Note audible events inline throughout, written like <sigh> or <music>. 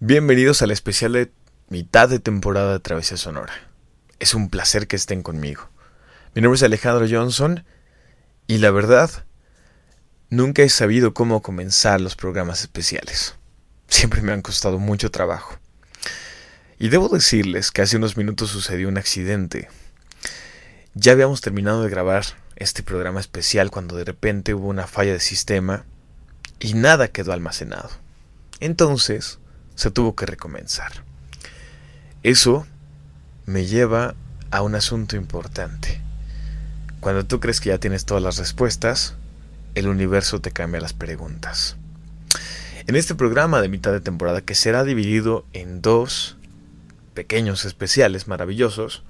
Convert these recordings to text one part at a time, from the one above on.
Bienvenidos al especial de mitad de temporada de Travesía Sonora. Es un placer que estén conmigo. Mi nombre es Alejandro Johnson y la verdad, nunca he sabido cómo comenzar los programas especiales. Siempre me han costado mucho trabajo. Y debo decirles que hace unos minutos sucedió un accidente. Ya habíamos terminado de grabar este programa especial cuando de repente hubo una falla de sistema y nada quedó almacenado. Entonces, se tuvo que recomenzar. Eso me lleva a un asunto importante. Cuando tú crees que ya tienes todas las respuestas, el universo te cambia las preguntas. En este programa de mitad de temporada, que será dividido en dos pequeños especiales maravillosos,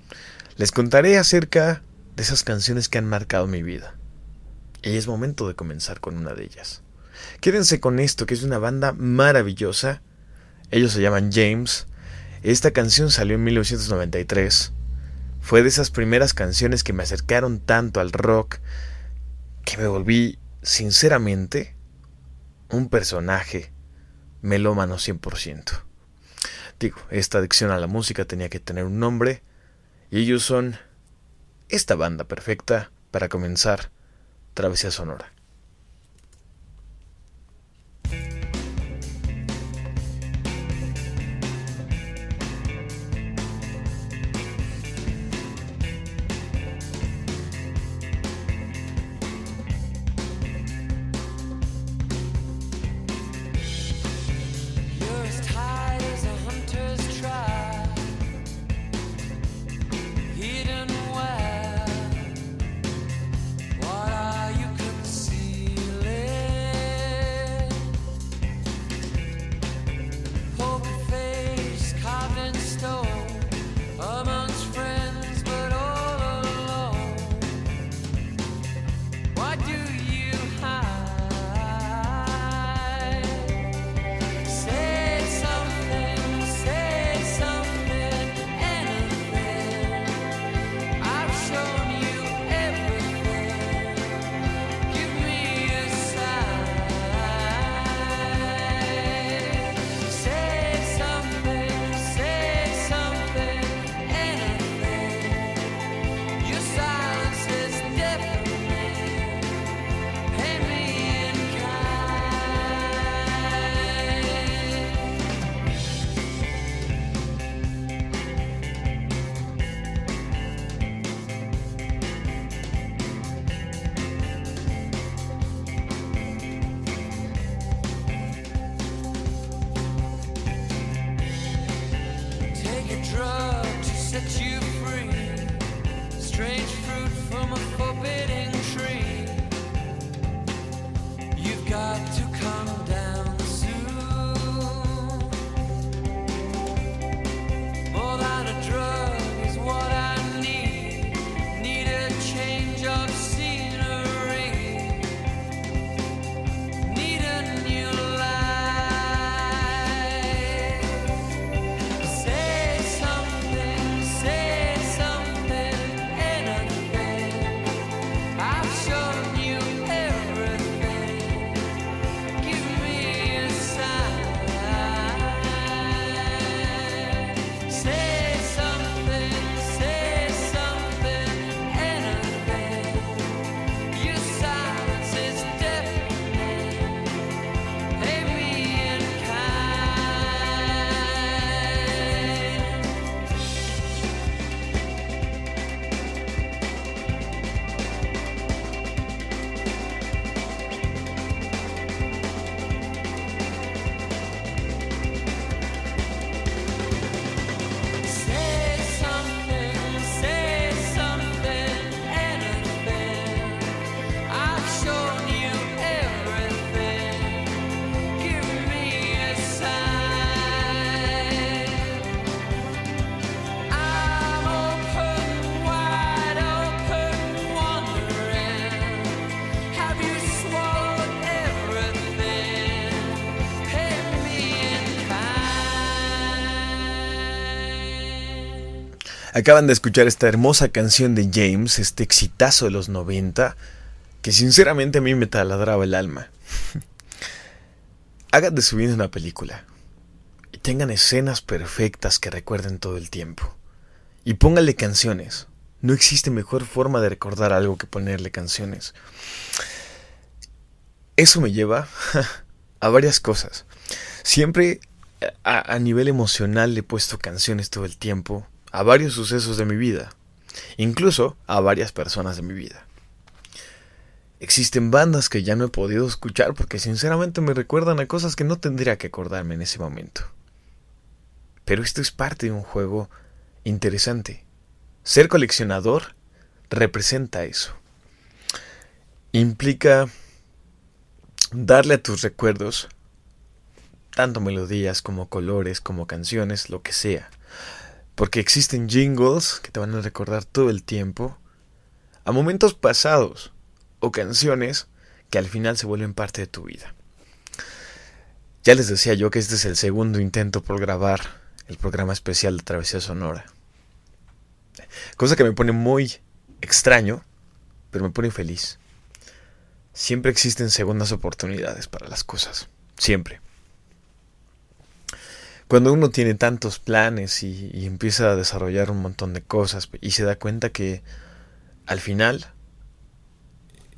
les contaré acerca de esas canciones que han marcado mi vida. Y es momento de comenzar con una de ellas. Quédense con esto, que es una banda maravillosa ellos se llaman James. Esta canción salió en 1993. Fue de esas primeras canciones que me acercaron tanto al rock que me volví, sinceramente, un personaje melómano 100%. Digo, esta adicción a la música tenía que tener un nombre y ellos son esta banda perfecta para comenzar Travesía Sonora. Acaban de escuchar esta hermosa canción de James, este exitazo de los 90, que sinceramente a mí me taladraba el alma. <laughs> Hagan de su vida una película. Y tengan escenas perfectas que recuerden todo el tiempo. Y póngale canciones. No existe mejor forma de recordar algo que ponerle canciones. Eso me lleva <laughs> a varias cosas. Siempre a, a, nivel emocional le he puesto canciones todo el tiempo a varios sucesos de mi vida, incluso a varias personas de mi vida. Existen bandas que ya no he podido escuchar porque sinceramente me recuerdan a cosas que no tendría que acordarme en ese momento. Pero esto es parte de un juego interesante. Ser coleccionador representa eso. Implica darle a tus recuerdos tanto melodías como colores, como canciones, lo que sea. Porque existen jingles que te van a recordar todo el tiempo a momentos pasados o canciones que al final se vuelven parte de tu vida. Ya les decía yo que este es el segundo intento por grabar el programa especial de Travesía Sonora. Cosa que me pone muy extraño, pero me pone feliz. Siempre existen segundas oportunidades para las cosas. Siempre. Cuando uno tiene tantos planes y, empieza a desarrollar un montón de cosas y se da cuenta que al final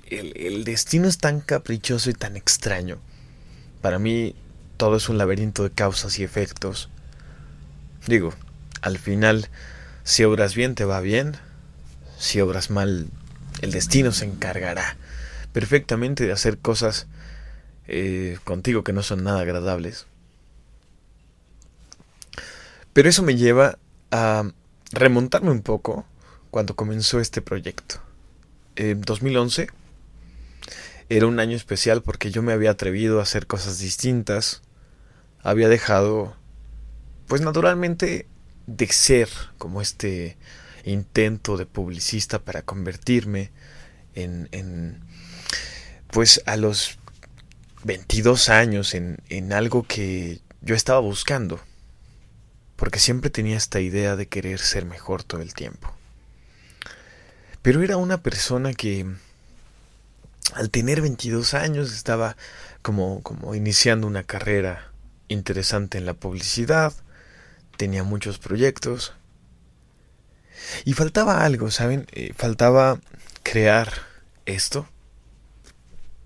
el, destino es tan caprichoso y tan extraño. Para mí todo es un laberinto de causas y efectos. Digo, al final, si obras bien te va bien, si obras mal, el destino se encargará perfectamente de hacer cosas eh, contigo que no son nada agradables. Pero eso me lleva a remontarme un poco cuando comenzó este proyecto. En 2011 era un año especial porque yo me había atrevido a hacer cosas distintas. Había dejado, pues naturalmente, de ser como este intento de publicista para convertirme en, en pues a los 22 años en, en algo que yo estaba buscando, porque siempre tenía esta idea de querer ser mejor todo el tiempo. Pero era una persona que al tener 22 años estaba como, como iniciando una carrera interesante en la publicidad, tenía muchos proyectos y faltaba algo, ¿saben? Eh, faltaba crear esto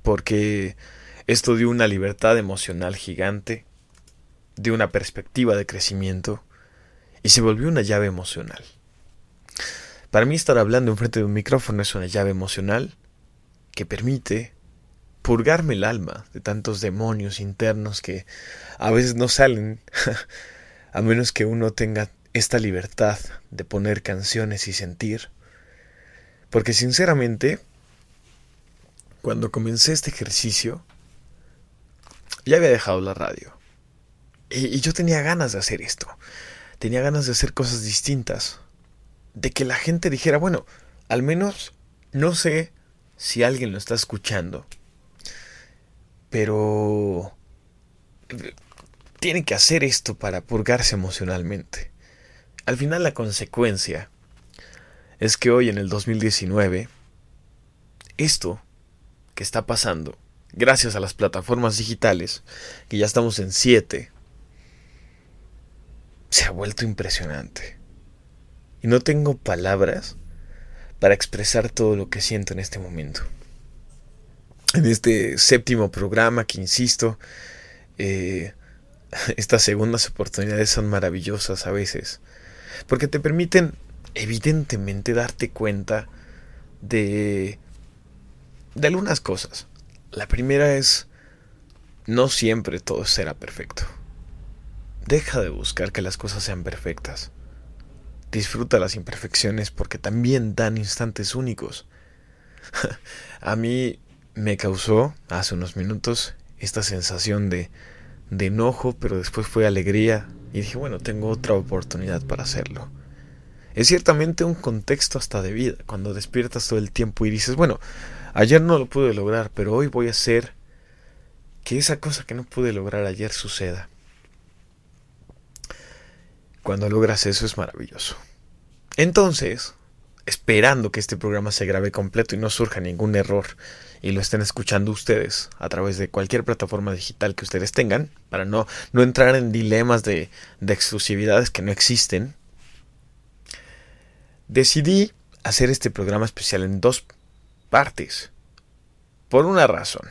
porque esto dio una libertad emocional gigante, dio una perspectiva de crecimiento y se volvió una llave emocional. Para mí estar hablando enfrente de un micrófono es una llave emocional que permite purgarme el alma de tantos demonios internos que a veces no salen, <laughs> a menos que uno tenga esta libertad de poner canciones y sentir. Porque sinceramente, cuando comencé este ejercicio, ya había dejado la radio. Y, yo tenía ganas de hacer esto. Tenía ganas de hacer cosas distintas. De que la gente dijera, bueno, al menos no sé si alguien lo está escuchando. Pero tiene que hacer esto para purgarse emocionalmente. Al final la consecuencia es que hoy en el 2019, esto que está pasando, gracias a las plataformas digitales, que ya estamos en 7, se ha vuelto impresionante. Y no tengo palabras para expresar todo lo que siento en este momento. En este séptimo programa que, insisto, eh, <laughs> estas segundas oportunidades son maravillosas a veces, porque te permiten evidentemente darte cuenta de de algunas cosas. La primera es, no siempre todo será perfecto. Deja de buscar que las cosas sean perfectas. Disfruta las imperfecciones porque también dan instantes únicos. <laughs> A mí me causó hace unos minutos esta sensación de, de enojo, pero después fue alegría y dije, bueno, tengo otra oportunidad para hacerlo. Es ciertamente un contexto hasta de vida, cuando despiertas todo el tiempo y dices, bueno, Ayer no lo pude lograr, pero hoy voy a hacer que esa cosa que no pude lograr ayer suceda. Cuando logras eso es maravilloso. Entonces, esperando que este programa se grabe completo y no surja ningún error y lo estén escuchando ustedes a través de cualquier plataforma digital que ustedes tengan, para no, no entrar en dilemas de, de exclusividades que no existen, decidí hacer este programa especial en dos partes. Por una razón.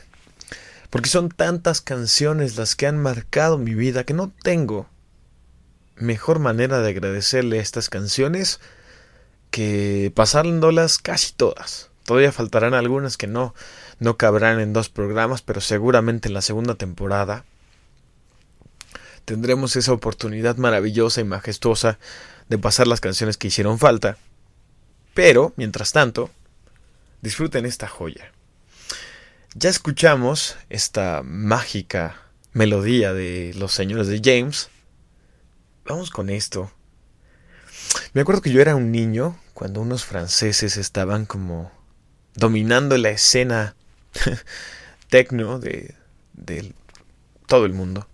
Porque son tantas canciones las que han marcado mi vida que no tengo mejor manera de agradecerle estas canciones que pasándolas casi todas. Todavía faltarán algunas que no, no cabrán en dos programas, pero seguramente en la segunda temporada tendremos esa oportunidad maravillosa y majestuosa de pasar las canciones que hicieron falta. Pero, mientras tanto, disfruten esta joya. Ya escuchamos esta mágica melodía de los señores de James. Vamos con esto. Me acuerdo que yo era un niño cuando unos franceses estaban como dominando la escena <laughs> tecno de, de todo el mundo.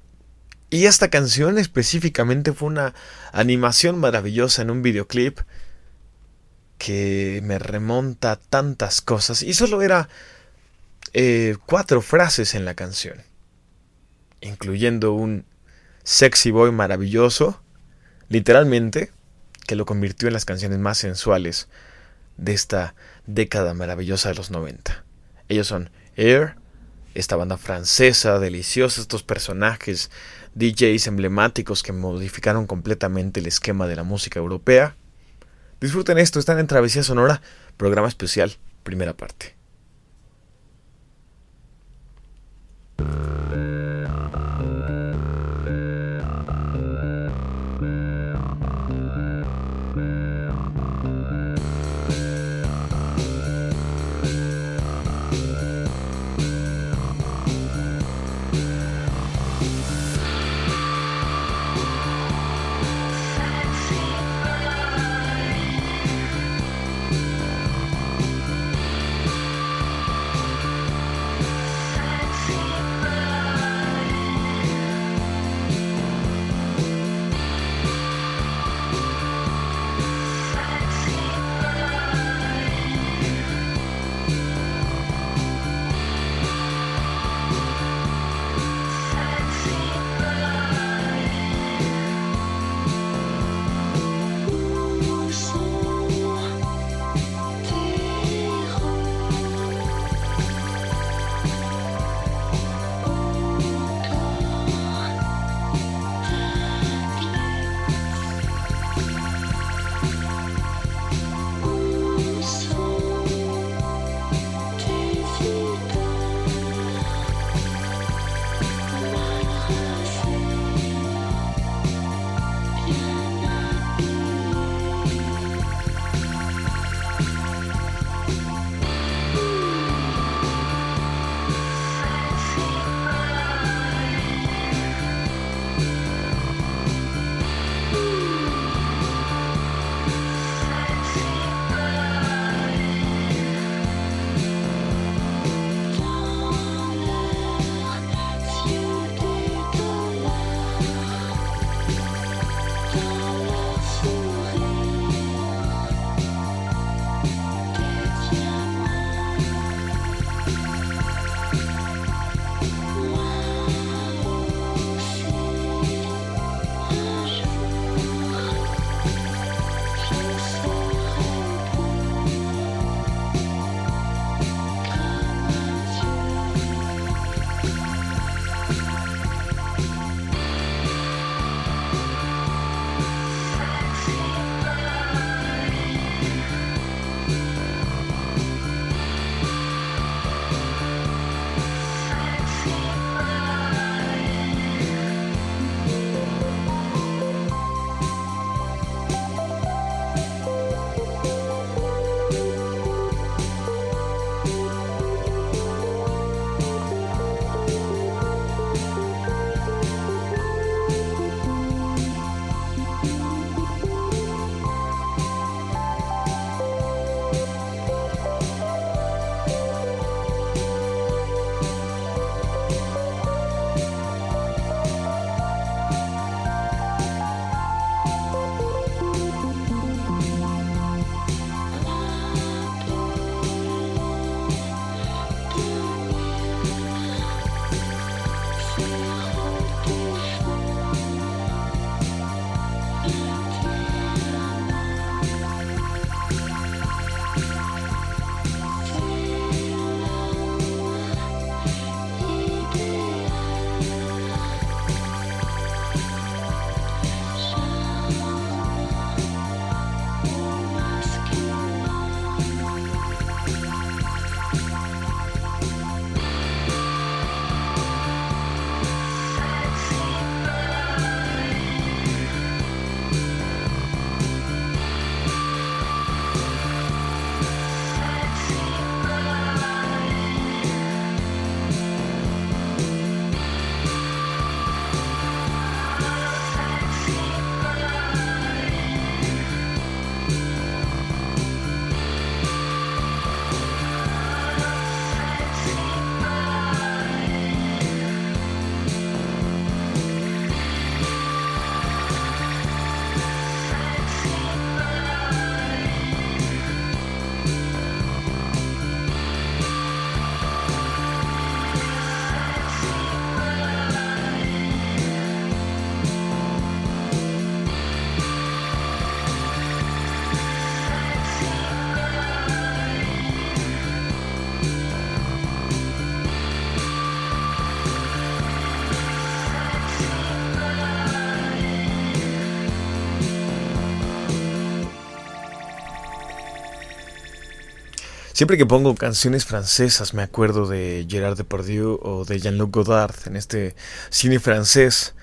Y esta canción específicamente fue una animación maravillosa en un videoclip que me remonta a tantas cosas. Y solo era eh, cuatro frases en la canción, incluyendo un sexy boy maravilloso, literalmente, que lo convirtió en las canciones más sensuales de esta década maravillosa de los 90. Ellos son Air, esta banda francesa, deliciosa, estos personajes, DJs emblemáticos que modificaron completamente el esquema de la música europea. Disfruten esto, están en Travesía Sonora, programa especial, primera parte. Siempre que pongo canciones francesas me acuerdo de Gerard Depardieu o de Jean-Luc Godard en este cine francés,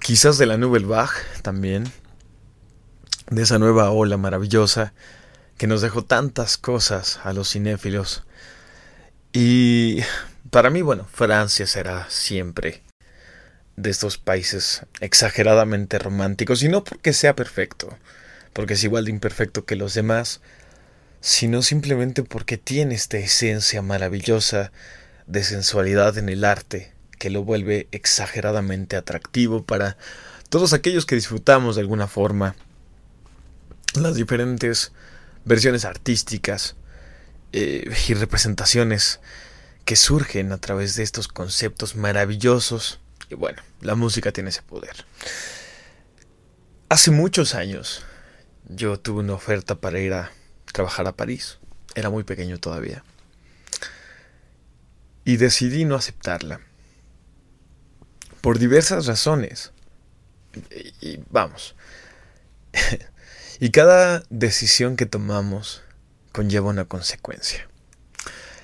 quizás de la Nouvelle Vague también, de esa nueva ola maravillosa que nos dejó tantas cosas a los cinéfilos. Y para mí, bueno, Francia será siempre de estos países exageradamente románticos, y no porque sea perfecto, porque es igual de imperfecto que los demás, sino simplemente porque tiene esta esencia maravillosa de sensualidad en el arte que lo vuelve exageradamente atractivo para todos aquellos que disfrutamos de alguna forma las diferentes versiones artísticas eh, y representaciones que surgen a través de estos conceptos maravillosos. Y bueno, la música tiene ese poder. Hace muchos años yo tuve una oferta para ir a trabajar a París. Era muy pequeño todavía. Y decidí no aceptarla. Por diversas razones. Y, vamos. <laughs> y cada decisión que tomamos conlleva una consecuencia.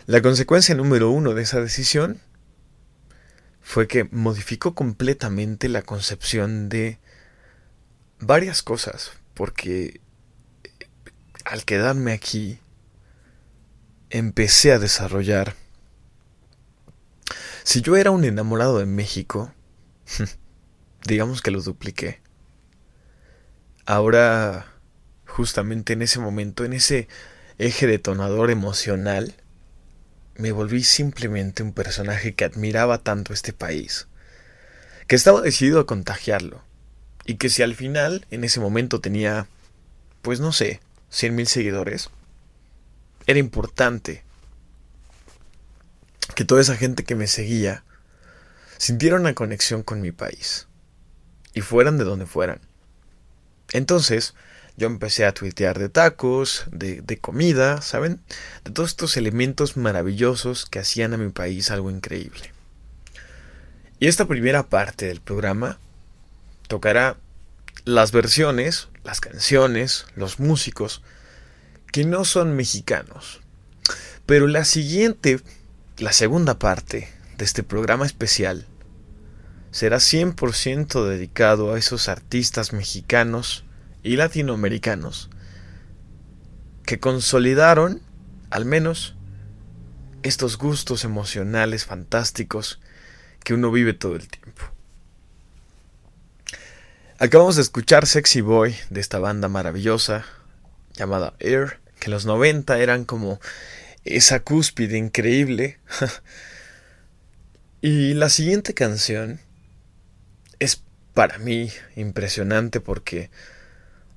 La consecuencia número uno de esa decisión fue que modificó completamente la concepción de varias cosas, porque al quedarme aquí empecé a desarrollar. Si yo era un enamorado de México, <laughs> digamos que lo dupliqué. Ahora, justamente en ese momento, en ese eje detonador emocional, me volví simplemente un personaje que admiraba tanto este país, que estaba decidido a contagiarlo, y que si al final, en ese momento tenía, pues no sé, cien mil seguidores, era importante que toda esa gente que me seguía sintiera una conexión con mi país, y fueran de donde fueran. Entonces, yo empecé a tuitear de tacos, de, comida, ¿saben? De todos estos elementos maravillosos que hacían a mi país algo increíble. Y esta primera parte del programa tocará las versiones, las canciones, los músicos que no son mexicanos. Pero la siguiente, la segunda parte de este programa especial será 100% dedicado a esos artistas mexicanos y latinoamericanos que consolidaron, al menos, estos gustos emocionales fantásticos que uno vive todo el tiempo. Acabamos de escuchar Sexy Boy de esta banda maravillosa llamada Air, que en los 90 eran como esa cúspide increíble. <laughs> y la siguiente canción es para mí impresionante porque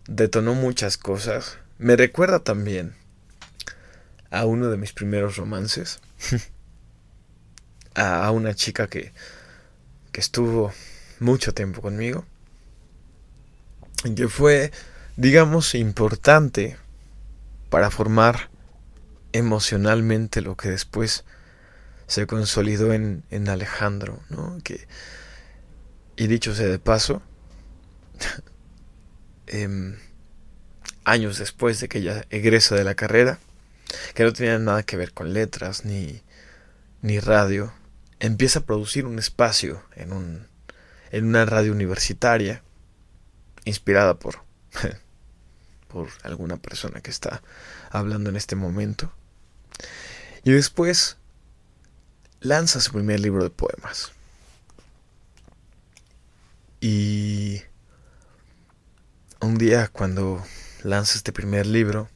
detonó muchas cosas. Me recuerda también a uno de mis primeros romances. <laughs> a una chica que, que estuvo mucho tiempo conmigo. Que fue, digamos, importante para formar emocionalmente lo que después se consolidó en, en Alejandro, ¿no? Que, y dicho sea de paso, <laughs> Em, años después de que ella egresa de la carrera, que no tenía nada que ver con letras ni, ni radio, empieza a producir un espacio en, un, en una radio universitaria, inspirada por, <laughs> por alguna persona que está hablando en este momento. Y después lanza su primer libro de poemas. Y un día cuando lanza este primer libro,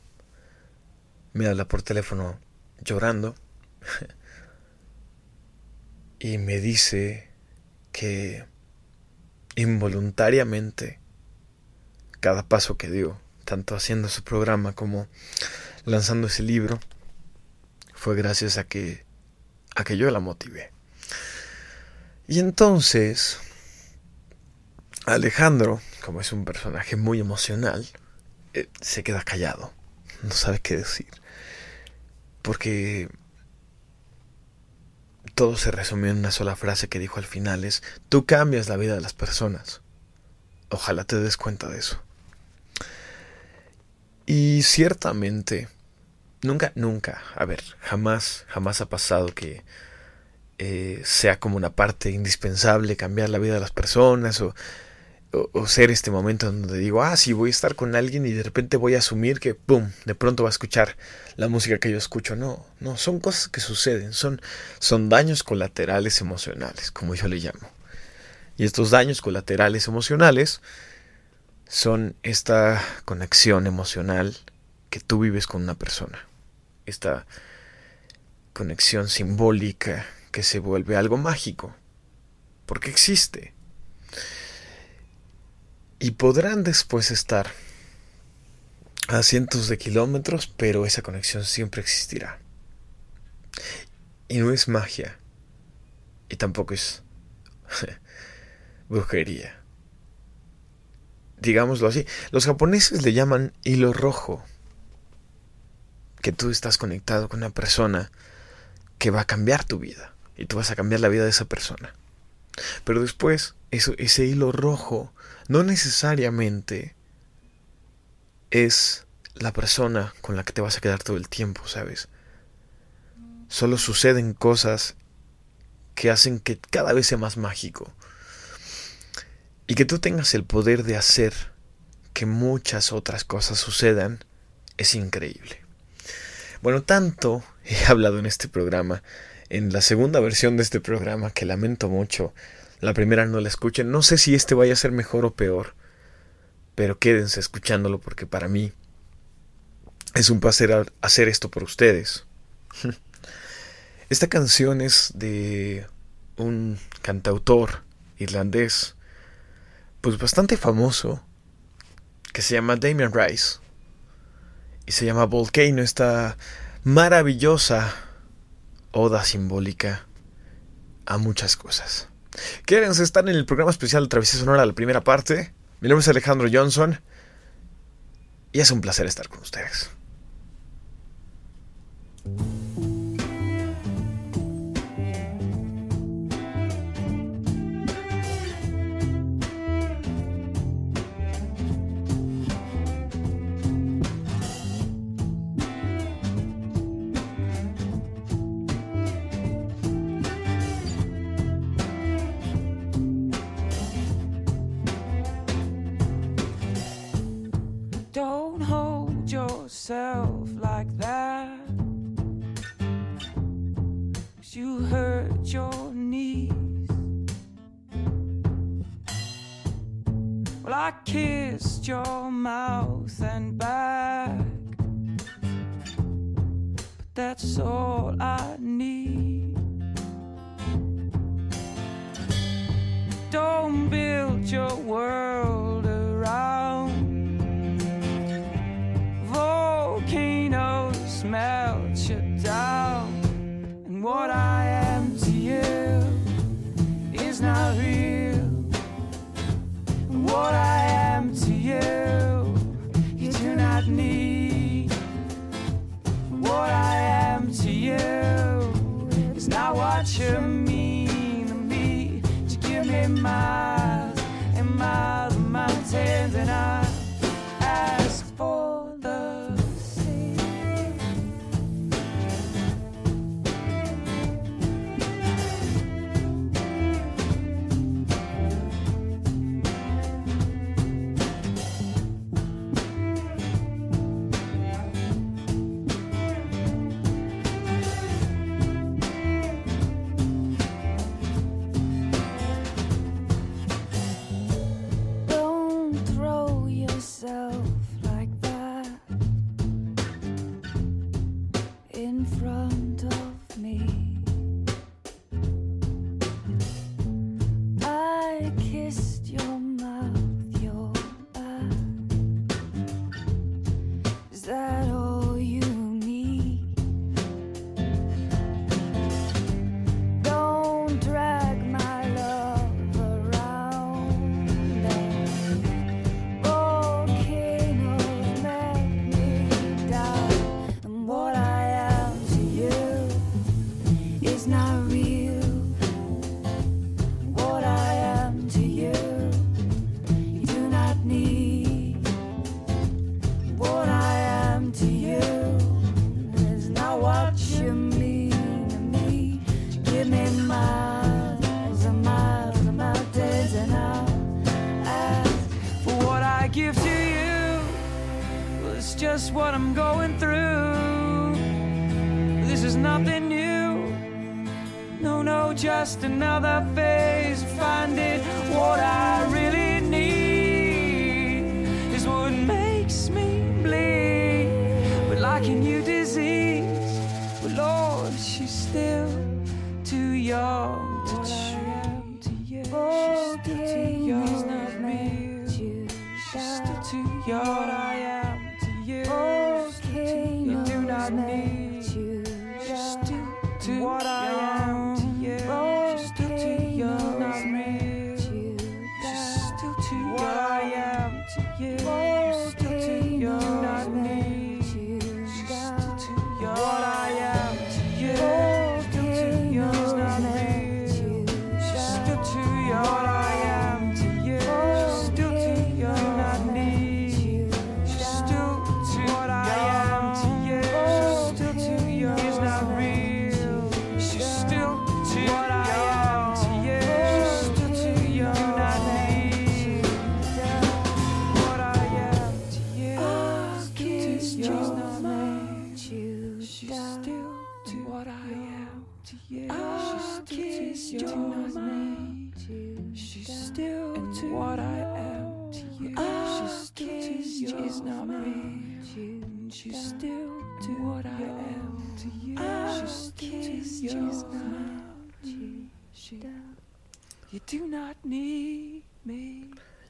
me habla por teléfono llorando <laughs> y me dice que involuntariamente cada paso que dio, tanto haciendo su programa como lanzando ese libro, fue gracias a que a que yo la motivé. Y entonces Alejandro, como es un personaje muy emocional, eh, se queda callado, no sabe qué decir. Porque todo se resumió en una sola frase que dijo al final es, tú cambias la vida de las personas. Ojalá te des cuenta de eso. Y ciertamente, nunca, nunca, a ver, jamás, jamás ha pasado que eh, sea como una parte indispensable cambiar la vida de las personas o, o, ser este momento donde digo, ah, sí, voy a estar con alguien y de repente voy a asumir que, ¡pum!, de pronto va a escuchar la música que yo escucho. No, no, son cosas que suceden, son, son daños colaterales emocionales, como yo le llamo. Y estos daños colaterales emocionales son esta conexión emocional que tú vives con una persona. Esta conexión simbólica que se vuelve algo mágico. Porque existe. Y podrán después estar a cientos de kilómetros, pero esa conexión siempre existirá. Y no es magia. Y tampoco es <laughs> brujería. Digámoslo así. Los japoneses le llaman hilo rojo. Que tú estás conectado con una persona que va a cambiar tu vida. Y tú vas a cambiar la vida de esa persona. Pero después, eso, ese hilo rojo no necesariamente es la persona con la que te vas a quedar todo el tiempo, ¿sabes? Solo suceden cosas que hacen que cada vez sea más mágico. Y que tú tengas el poder de hacer que muchas otras cosas sucedan es increíble. Bueno, tanto <laughs> he hablado en este programa, en la segunda versión de este programa, que lamento mucho, la primera no la escuchen. No sé si este vaya a ser mejor o peor, pero quédense escuchándolo porque para mí es un placer hacer esto por ustedes. <laughs> Esta canción es de un cantautor irlandés pues bastante famoso que se llama Damien Rice y se llama Volcano, esta maravillosa oda simbólica a muchas cosas. Quédense, están en el programa especial de Travesía Sonora, la primera parte. Mi nombre es Alejandro Johnson y es un placer estar con ustedes. yourself like that. Cause you hurt your knees. Well, I kissed your mouth and back. But that's all I need. Don't build your world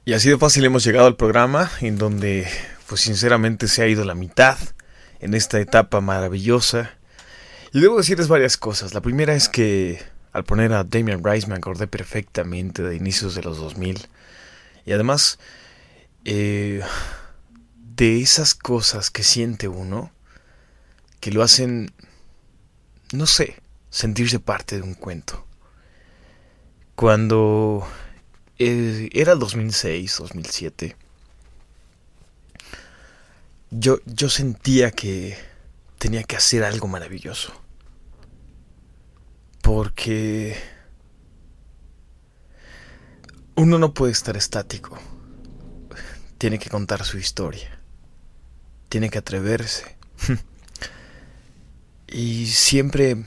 Y así de fácil hemos llegado al programa en donde, pues sinceramente, se ha ido la mitad en esta etapa maravillosa. Y debo decirles varias cosas. La primera es que al poner a Damien Rice me acordé perfectamente de inicios de los 2000. Y además, eh, de esas cosas que siente uno, que lo hacen, no sé, sentirse parte de un cuento. Cuando eh, era el 2006, 2007, yo, yo sentía que tenía que hacer algo maravilloso. Porque uno no puede estar estático. Tiene que contar su historia. Tiene que atreverse. <laughs> y siempre,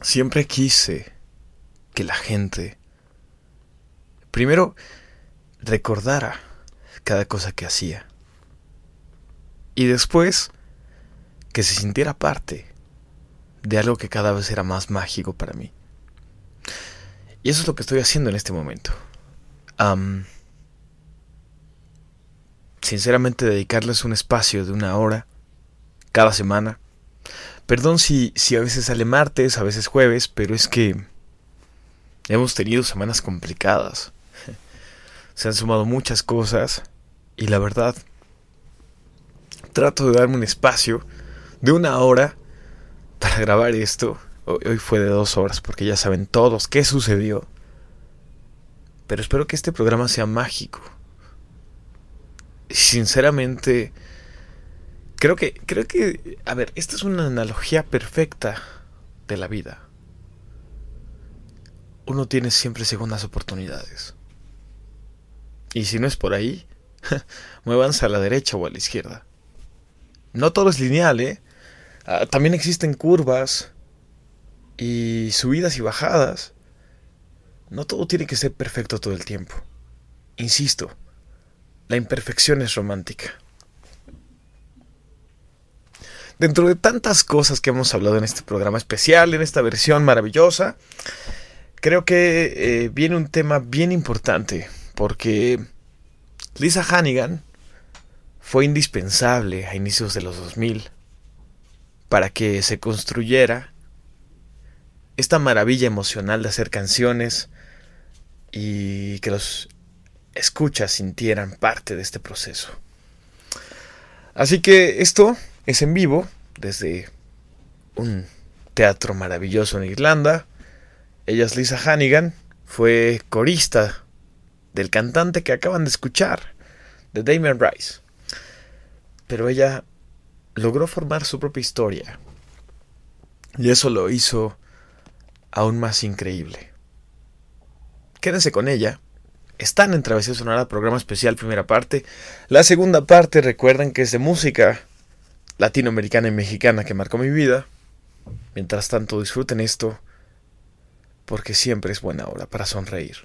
siempre quise que la gente, primero, recordara cada cosa que hacía. Y después, que se sintiera parte de algo que cada vez era más mágico para mí. Y eso es lo que estoy haciendo en este momento. Am, sinceramente, dedicarles un espacio de una hora cada semana. Perdón si, si a veces sale martes, a veces jueves, pero es que hemos tenido semanas complicadas. <laughs> Se han sumado muchas cosas y la verdad, trato de darme un espacio de una hora para grabar esto. Hoy, fue de dos horas porque ya saben todos qué sucedió. Pero espero que este programa sea mágico. Sinceramente, creo que, creo que, a ver, esta es una analogía perfecta de la vida. Uno tiene siempre segundas oportunidades. Y si no es por ahí, <laughs> muévanse a la derecha o a la izquierda. No todo es lineal, ¿eh? Ah, también existen curvas y subidas y bajadas. No todo tiene que ser perfecto todo el tiempo. Insisto, la imperfección es romántica. Dentro de tantas cosas que hemos hablado en este programa especial, en esta versión maravillosa, creo que eh, viene un tema bien importante, porque Lisa Hannigan fue indispensable a inicios de los 2000 para que se construyera esta maravilla emocional de hacer canciones y que los escuchas sintieran parte de este proceso. Así que esto es en vivo desde un teatro maravilloso en Irlanda. Ella es Lisa Hannigan, fue corista del cantante que acaban de escuchar, de Damien Rice. Pero ella logró formar su propia historia. Y eso lo hizo aún más increíble. Quédense con ella. están en Travesía Sonora, programa especial, primera parte. La segunda parte, recuerden que es de música latinoamericana y mexicana que marcó mi vida. Mientras tanto, disfruten esto, porque siempre es buena hora para sonreír.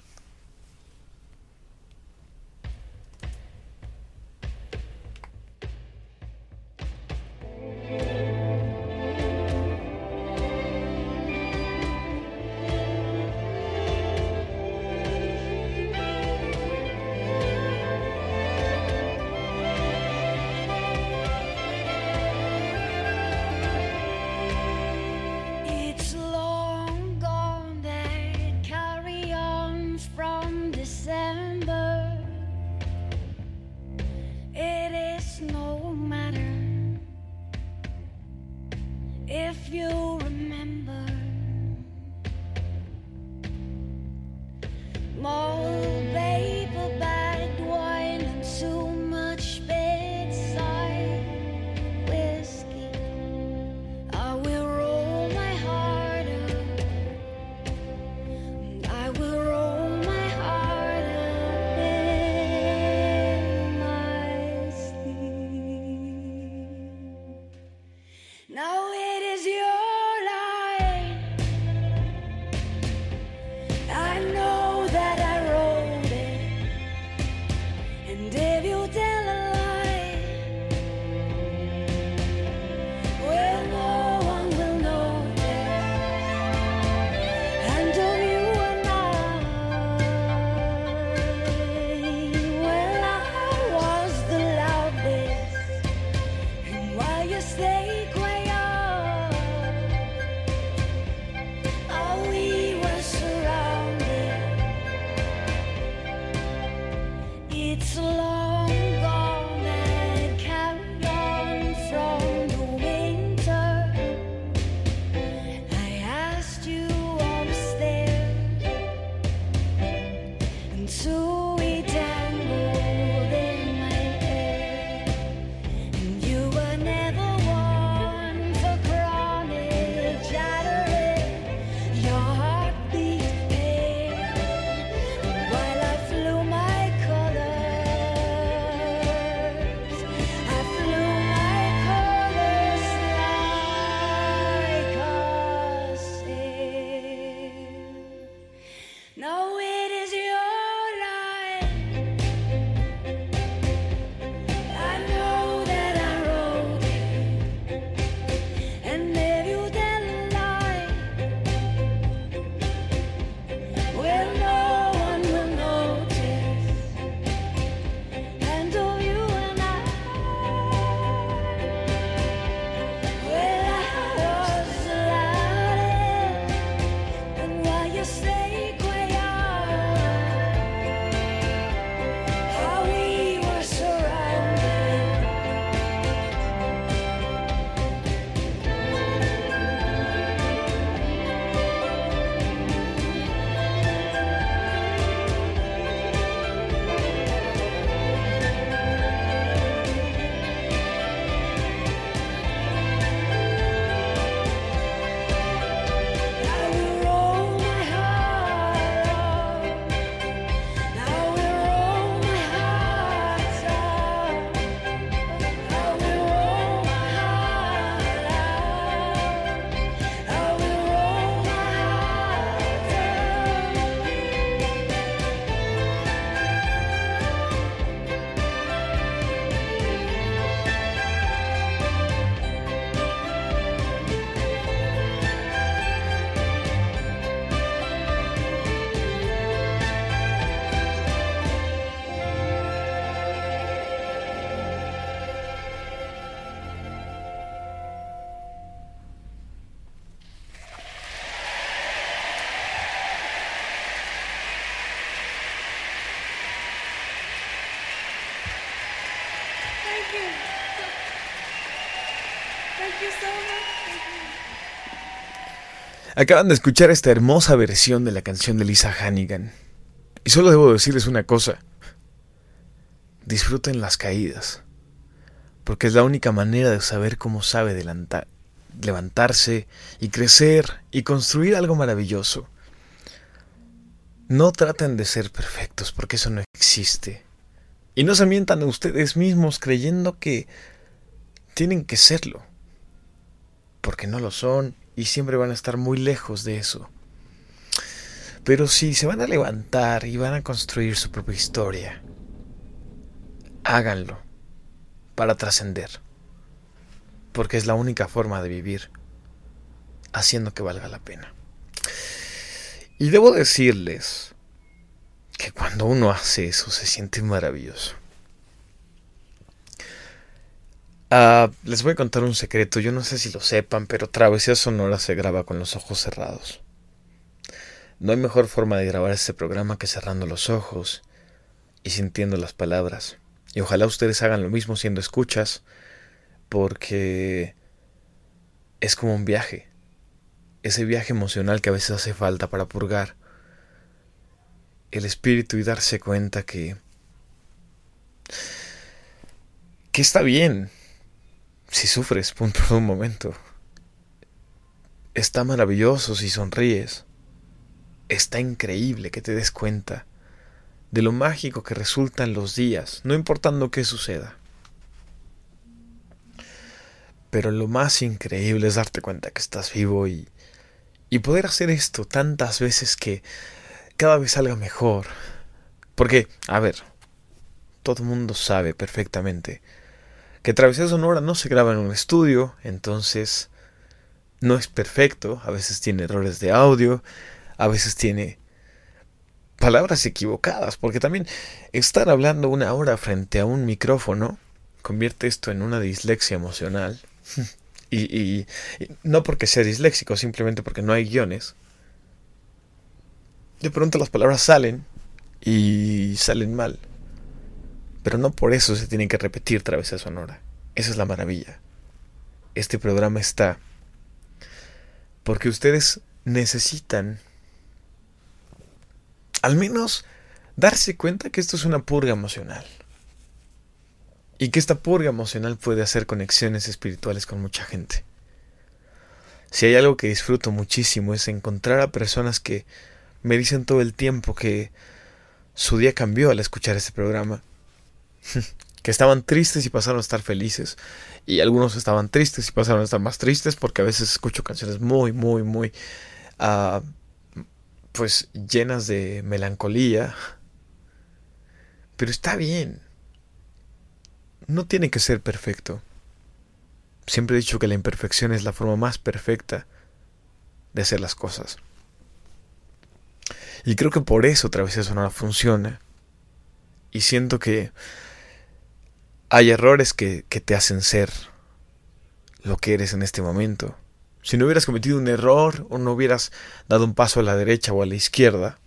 Acaban de escuchar esta hermosa versión de la canción de Lisa Hannigan. Y solo debo decirles una cosa. Disfruten las caídas. Porque es la única manera de saber cómo sabe levantarse y crecer y construir algo maravilloso. No traten de ser perfectos porque eso no existe. Y no se mientan a ustedes mismos creyendo que tienen que serlo. Porque no lo son y siempre van a estar muy lejos de eso. Pero si se van a levantar y van a construir su propia historia, háganlo para trascender. Porque es la única forma de vivir haciendo que valga la pena. Y debo decirles que cuando uno hace eso se siente maravilloso. Ah, les voy a contar un secreto, yo no sé si lo sepan, pero Travesía Sonora se graba con los ojos cerrados. No hay mejor forma de grabar este programa que cerrando los ojos y sintiendo las palabras. Y ojalá ustedes hagan lo mismo siendo escuchas, porque es como un viaje. Ese viaje emocional que a veces hace falta para purgar el espíritu y darse cuenta que que está bien si sufres por un momento. Está maravilloso si sonríes. Está increíble que te des cuenta de lo mágico que resultan los días, no importando qué suceda. Pero lo más increíble es darte cuenta que estás vivo y, y poder hacer esto tantas veces que cada vez salga mejor. Porque, a ver, todo el mundo sabe perfectamente que Travesía Sonora no se graba en un estudio, entonces no es perfecto, a veces tiene errores de audio, a veces tiene palabras equivocadas, porque también estar hablando una hora frente a un micrófono convierte esto en una dislexia emocional. <laughs> y, no porque sea disléxico, simplemente porque no hay guiones. De pronto las palabras salen y salen mal. Pero no por eso se tienen que repetir travesía sonora. Esa es la maravilla. Este programa está porque ustedes necesitan al menos darse cuenta que esto es una purga emocional. Y que esta purga emocional puede hacer conexiones espirituales con mucha gente. Si hay algo que disfruto muchísimo es encontrar a personas que me dicen todo el tiempo que su día cambió al escuchar este programa. <laughs> que estaban tristes y pasaron a estar felices. Y algunos estaban tristes y pasaron a estar más tristes porque a veces escucho canciones muy, muy, muy... Uh, pues llenas de melancolía. Pero está bien. No tiene que ser perfecto. Siempre he dicho que la imperfección es la forma más perfecta de hacer las cosas. Y creo que por eso Travesía Sonora funciona. Y siento que hay errores que, que te hacen ser lo que eres en este momento. Si no hubieras cometido un error o no hubieras dado un paso a la derecha o a la izquierda,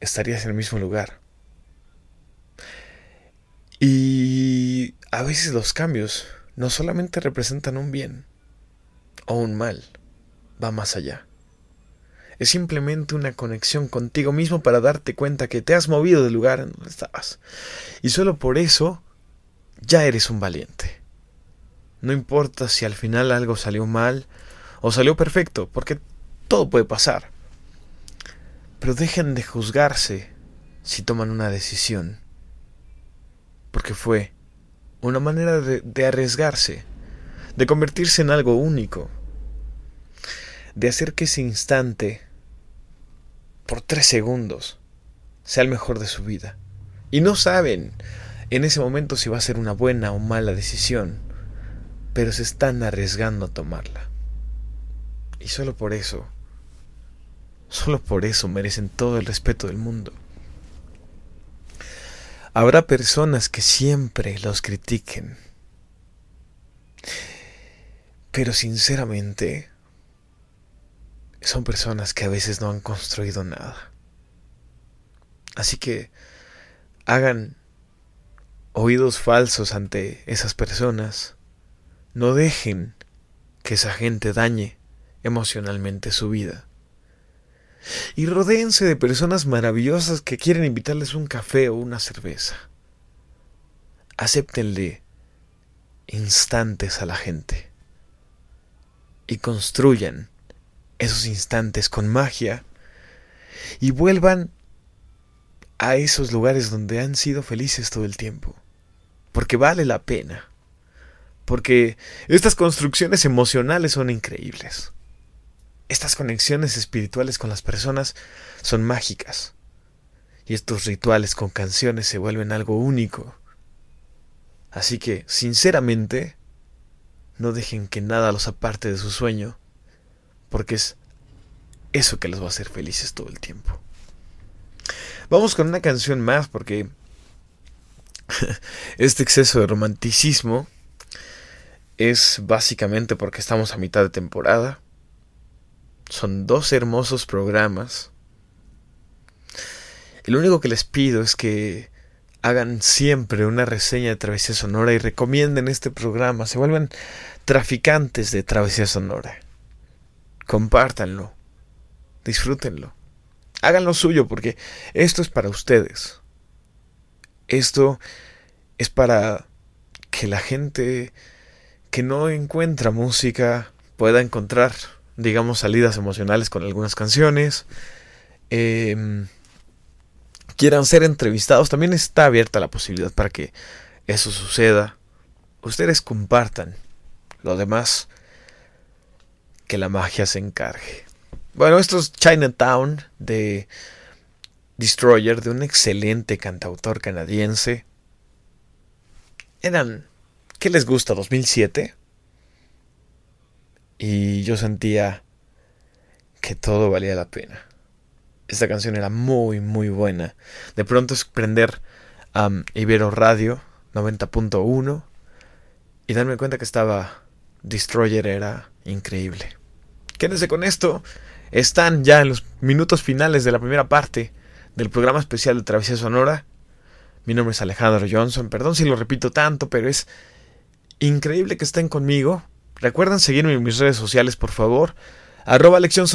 estarías en el mismo lugar. Y a veces los cambios no solamente representan un bien o un mal, va más allá. Es simplemente una conexión contigo mismo para darte cuenta que te has movido del lugar en donde estabas. Y solo por eso ya eres un valiente. No importa si al final algo salió mal o salió perfecto, porque todo puede pasar. Pero dejen de juzgarse si toman una decisión. Porque fue una manera de, arriesgarse, de convertirse en algo único, de hacer que ese instante, por tres segundos, sea el mejor de su vida. Y no saben en ese momento si va a ser una buena o mala decisión, pero se están arriesgando a tomarla. Y solo por eso, solo por eso merecen todo el respeto del mundo. Habrá personas que siempre los critiquen. Pero sinceramente, son personas que a veces no han construido nada. Así que hagan oídos falsos ante esas personas. No dejen que esa gente dañe emocionalmente su vida. Y rodéense de personas maravillosas que quieren invitarles un café o una cerveza. Acéptenle instantes a la gente y construyan esos instantes con magia y vuelvan a esos lugares donde han sido felices todo el tiempo. Porque vale la pena. Porque estas construcciones emocionales son increíbles. Estas conexiones espirituales con las personas son mágicas. Y estos rituales con canciones se vuelven algo único. Así que, sinceramente, no dejen que nada los aparte de su sueño, porque es eso que los va a hacer felices todo el tiempo. Vamos con una canción más, porque <laughs> este exceso de romanticismo es básicamente porque estamos a mitad de temporada. Son dos hermosos programas. Lo único que les pido es que hagan siempre una reseña de Travesía Sonora y recomienden este programa. Se vuelven traficantes de Travesía Sonora. Compártanlo. Disfrútenlo. Háganlo suyo porque esto es para ustedes. Esto es para que la gente que no encuentra música pueda encontrar, digamos, salidas emocionales con algunas canciones. Eh, quieran ser entrevistados, también está abierta la posibilidad para que eso suceda. Ustedes compartan. Lo demás, que la magia se encargue. Bueno, esto es Chinatown de Destroyer, de un excelente cantautor canadiense. Eran, ¿qué les gusta? ¿2007? Y yo sentía que todo valía la pena. Esta canción era muy, muy buena. De pronto es prender um, Ibero Radio 90.1 y darme cuenta que estaba Destroyer era increíble. Quédense con esto. Están ya en los minutos finales de la primera parte del programa especial de Travesía Sonora. Mi nombre es Alejandro Johnson. Perdón si lo repito tanto, pero es increíble que estén conmigo. Recuerden seguirme en mis redes sociales, por favor. Arroba Lección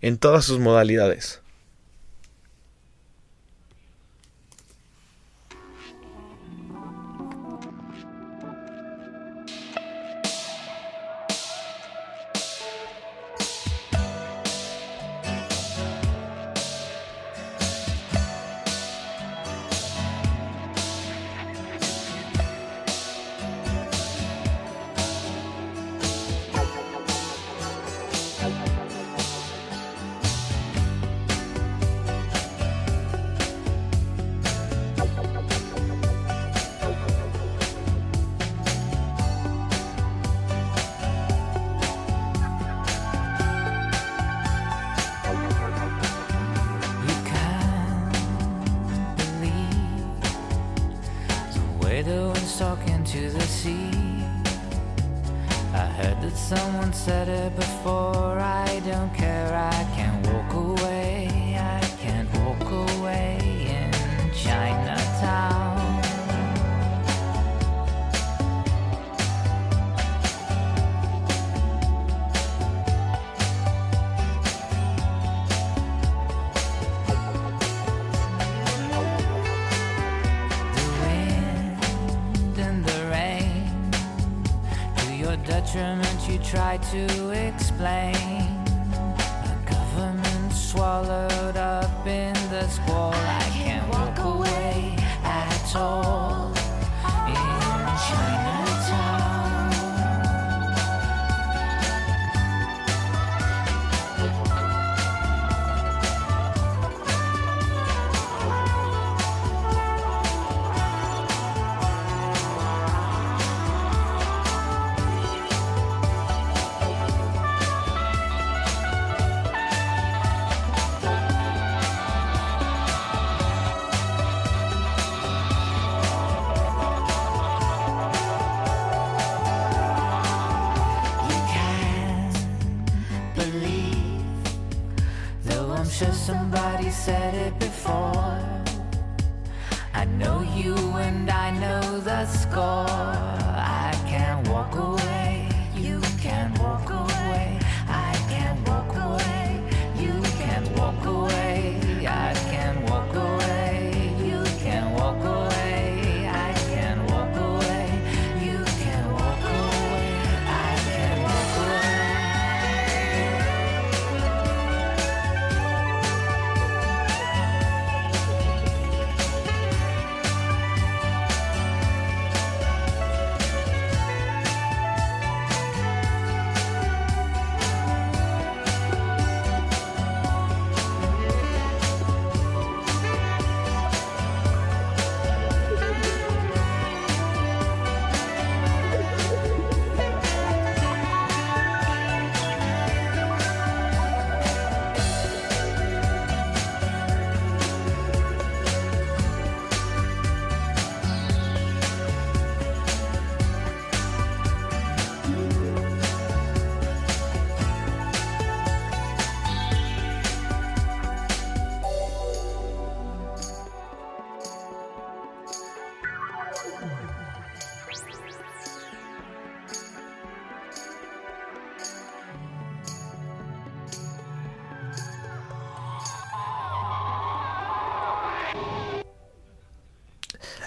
en todas sus modalidades.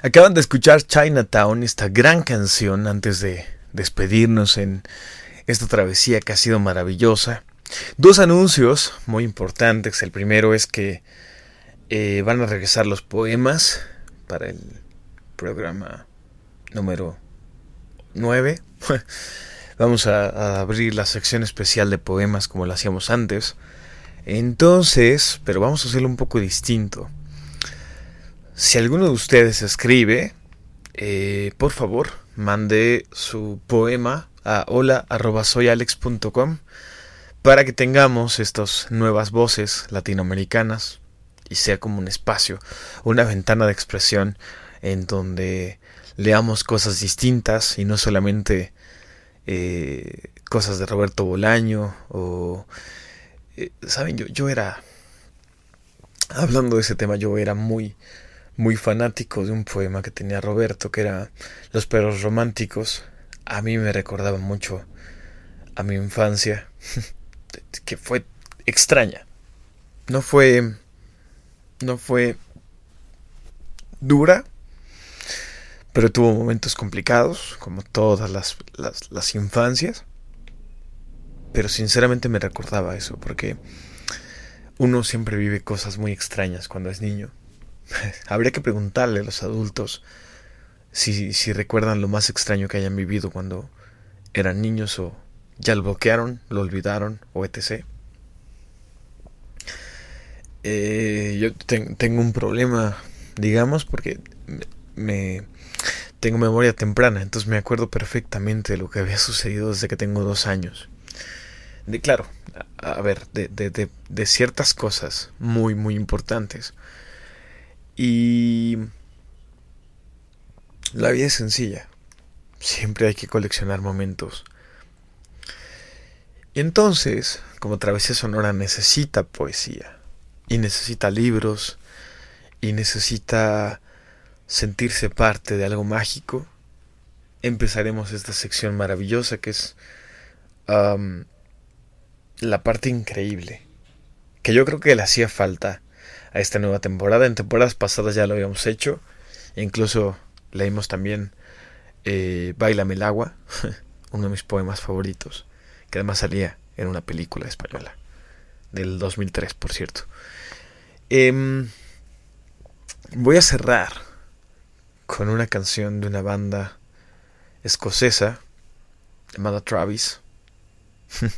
Acaban de escuchar Chinatown, esta gran canción, antes de despedirnos en esta travesía que ha sido maravillosa. Dos anuncios muy importantes. El primero es que eh, van a regresar los poemas para el programa número 9. <laughs> Vamos a, a, abrir la sección especial de poemas como lo hacíamos antes. Entonces, pero vamos a hacerlo un poco distinto. Si alguno de ustedes escribe, eh, por favor, mande su poema a hola.soyalex.com para que tengamos estas nuevas voces latinoamericanas y sea como un espacio, una ventana de expresión en donde leamos cosas distintas y no solamente eh, cosas de Roberto Bolaño o... Eh, Saben, yo, yo era... Hablando de ese tema, yo era muy muy fanático de un poema que tenía Roberto, que era Los perros románticos. A mí me recordaba mucho a mi infancia, <laughs> que fue extraña. No fue... No fue dura, pero tuvo momentos complicados, como todas las, las, las infancias. Pero sinceramente me recordaba eso, porque uno siempre vive cosas muy extrañas cuando es niño. <laughs> Habría que preguntarle a los adultos si, si recuerdan lo más extraño que hayan vivido cuando eran niños o ya lo bloquearon, lo olvidaron o etc. Eh, yo tengo un problema, digamos, porque me, tengo memoria temprana, entonces me acuerdo perfectamente de lo que había sucedido desde que tengo dos años. De claro, a, ver, de, de, de ciertas cosas muy, muy importantes. Y la vida es sencilla. Siempre hay que coleccionar momentos. Y entonces, como Travesía Sonora necesita poesía, y necesita libros, y necesita sentirse parte de algo mágico, empezaremos esta sección maravillosa que es la parte increíble, que yo creo que le hacía falta a esta nueva temporada. En temporadas pasadas ya lo habíamos hecho. Incluso leímos también eh, Bailame el agua, <laughs> uno de mis poemas favoritos, que además salía en una película española, del 2003, por cierto. Eh, voy a cerrar con una canción de una banda escocesa llamada Travis, <laughs>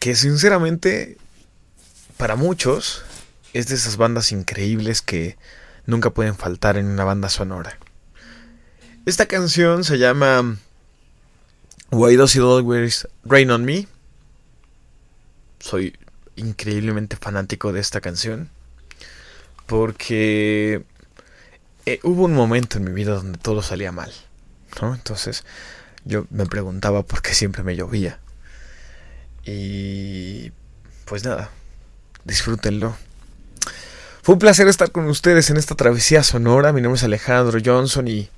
que sinceramente para muchos es de esas bandas increíbles que nunca pueden faltar en una banda sonora. Esta canción se llama Why Does It Always Rain on Me. Soy increíblemente fanático de esta canción porque eh, hubo un momento en mi vida donde todo salía mal, ¿no? Entonces yo me preguntaba por qué siempre me llovía. Y pues nada, disfrútenlo. Fue un placer estar con ustedes en esta travesía sonora. Mi nombre es Alejandro Johnson y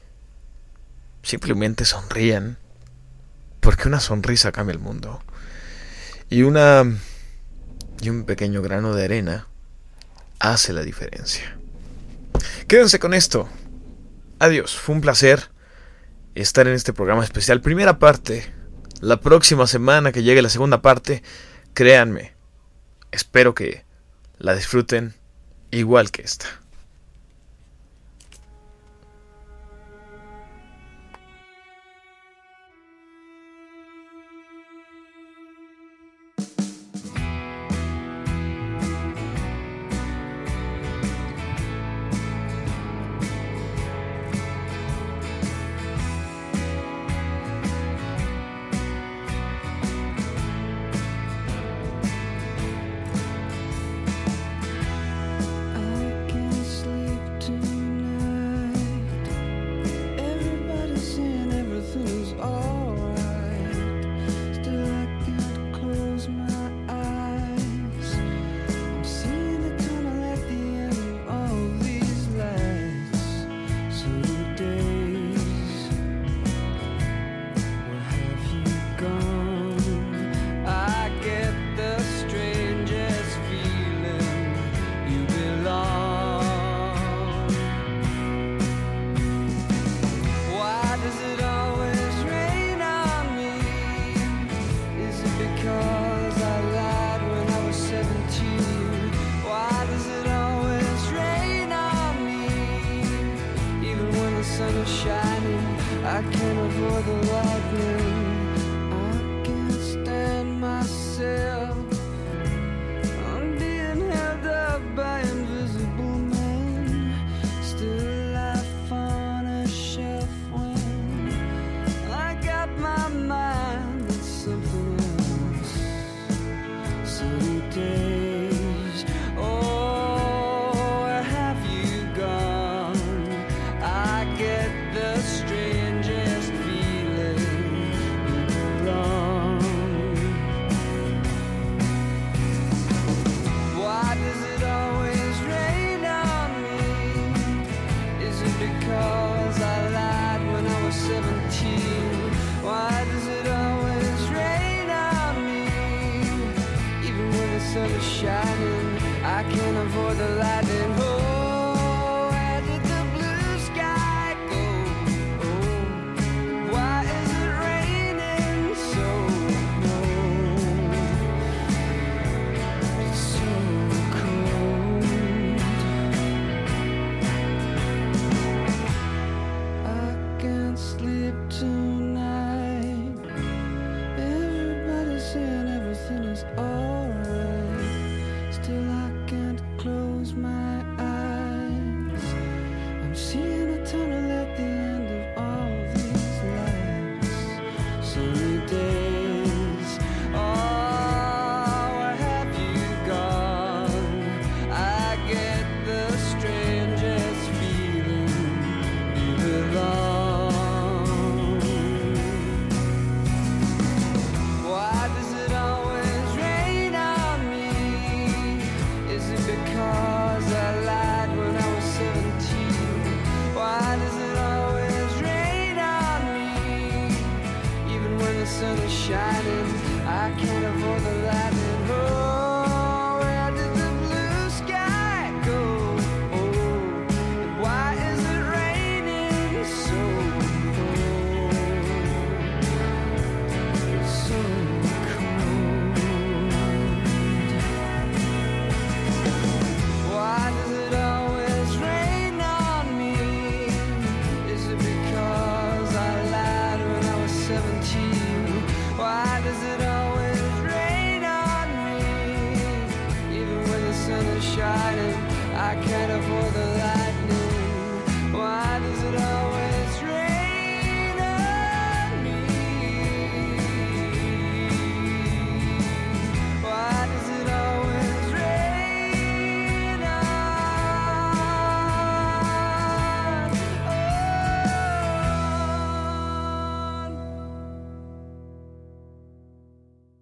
simplemente sonrían. Porque una sonrisa cambia el mundo. Y una. y un pequeño grano de arena hace la diferencia. Quédense con esto. Adiós. Fue un placer estar en este programa especial. Primera parte. La próxima semana que llegue la segunda parte, créanme, espero que la disfruten igual que esta.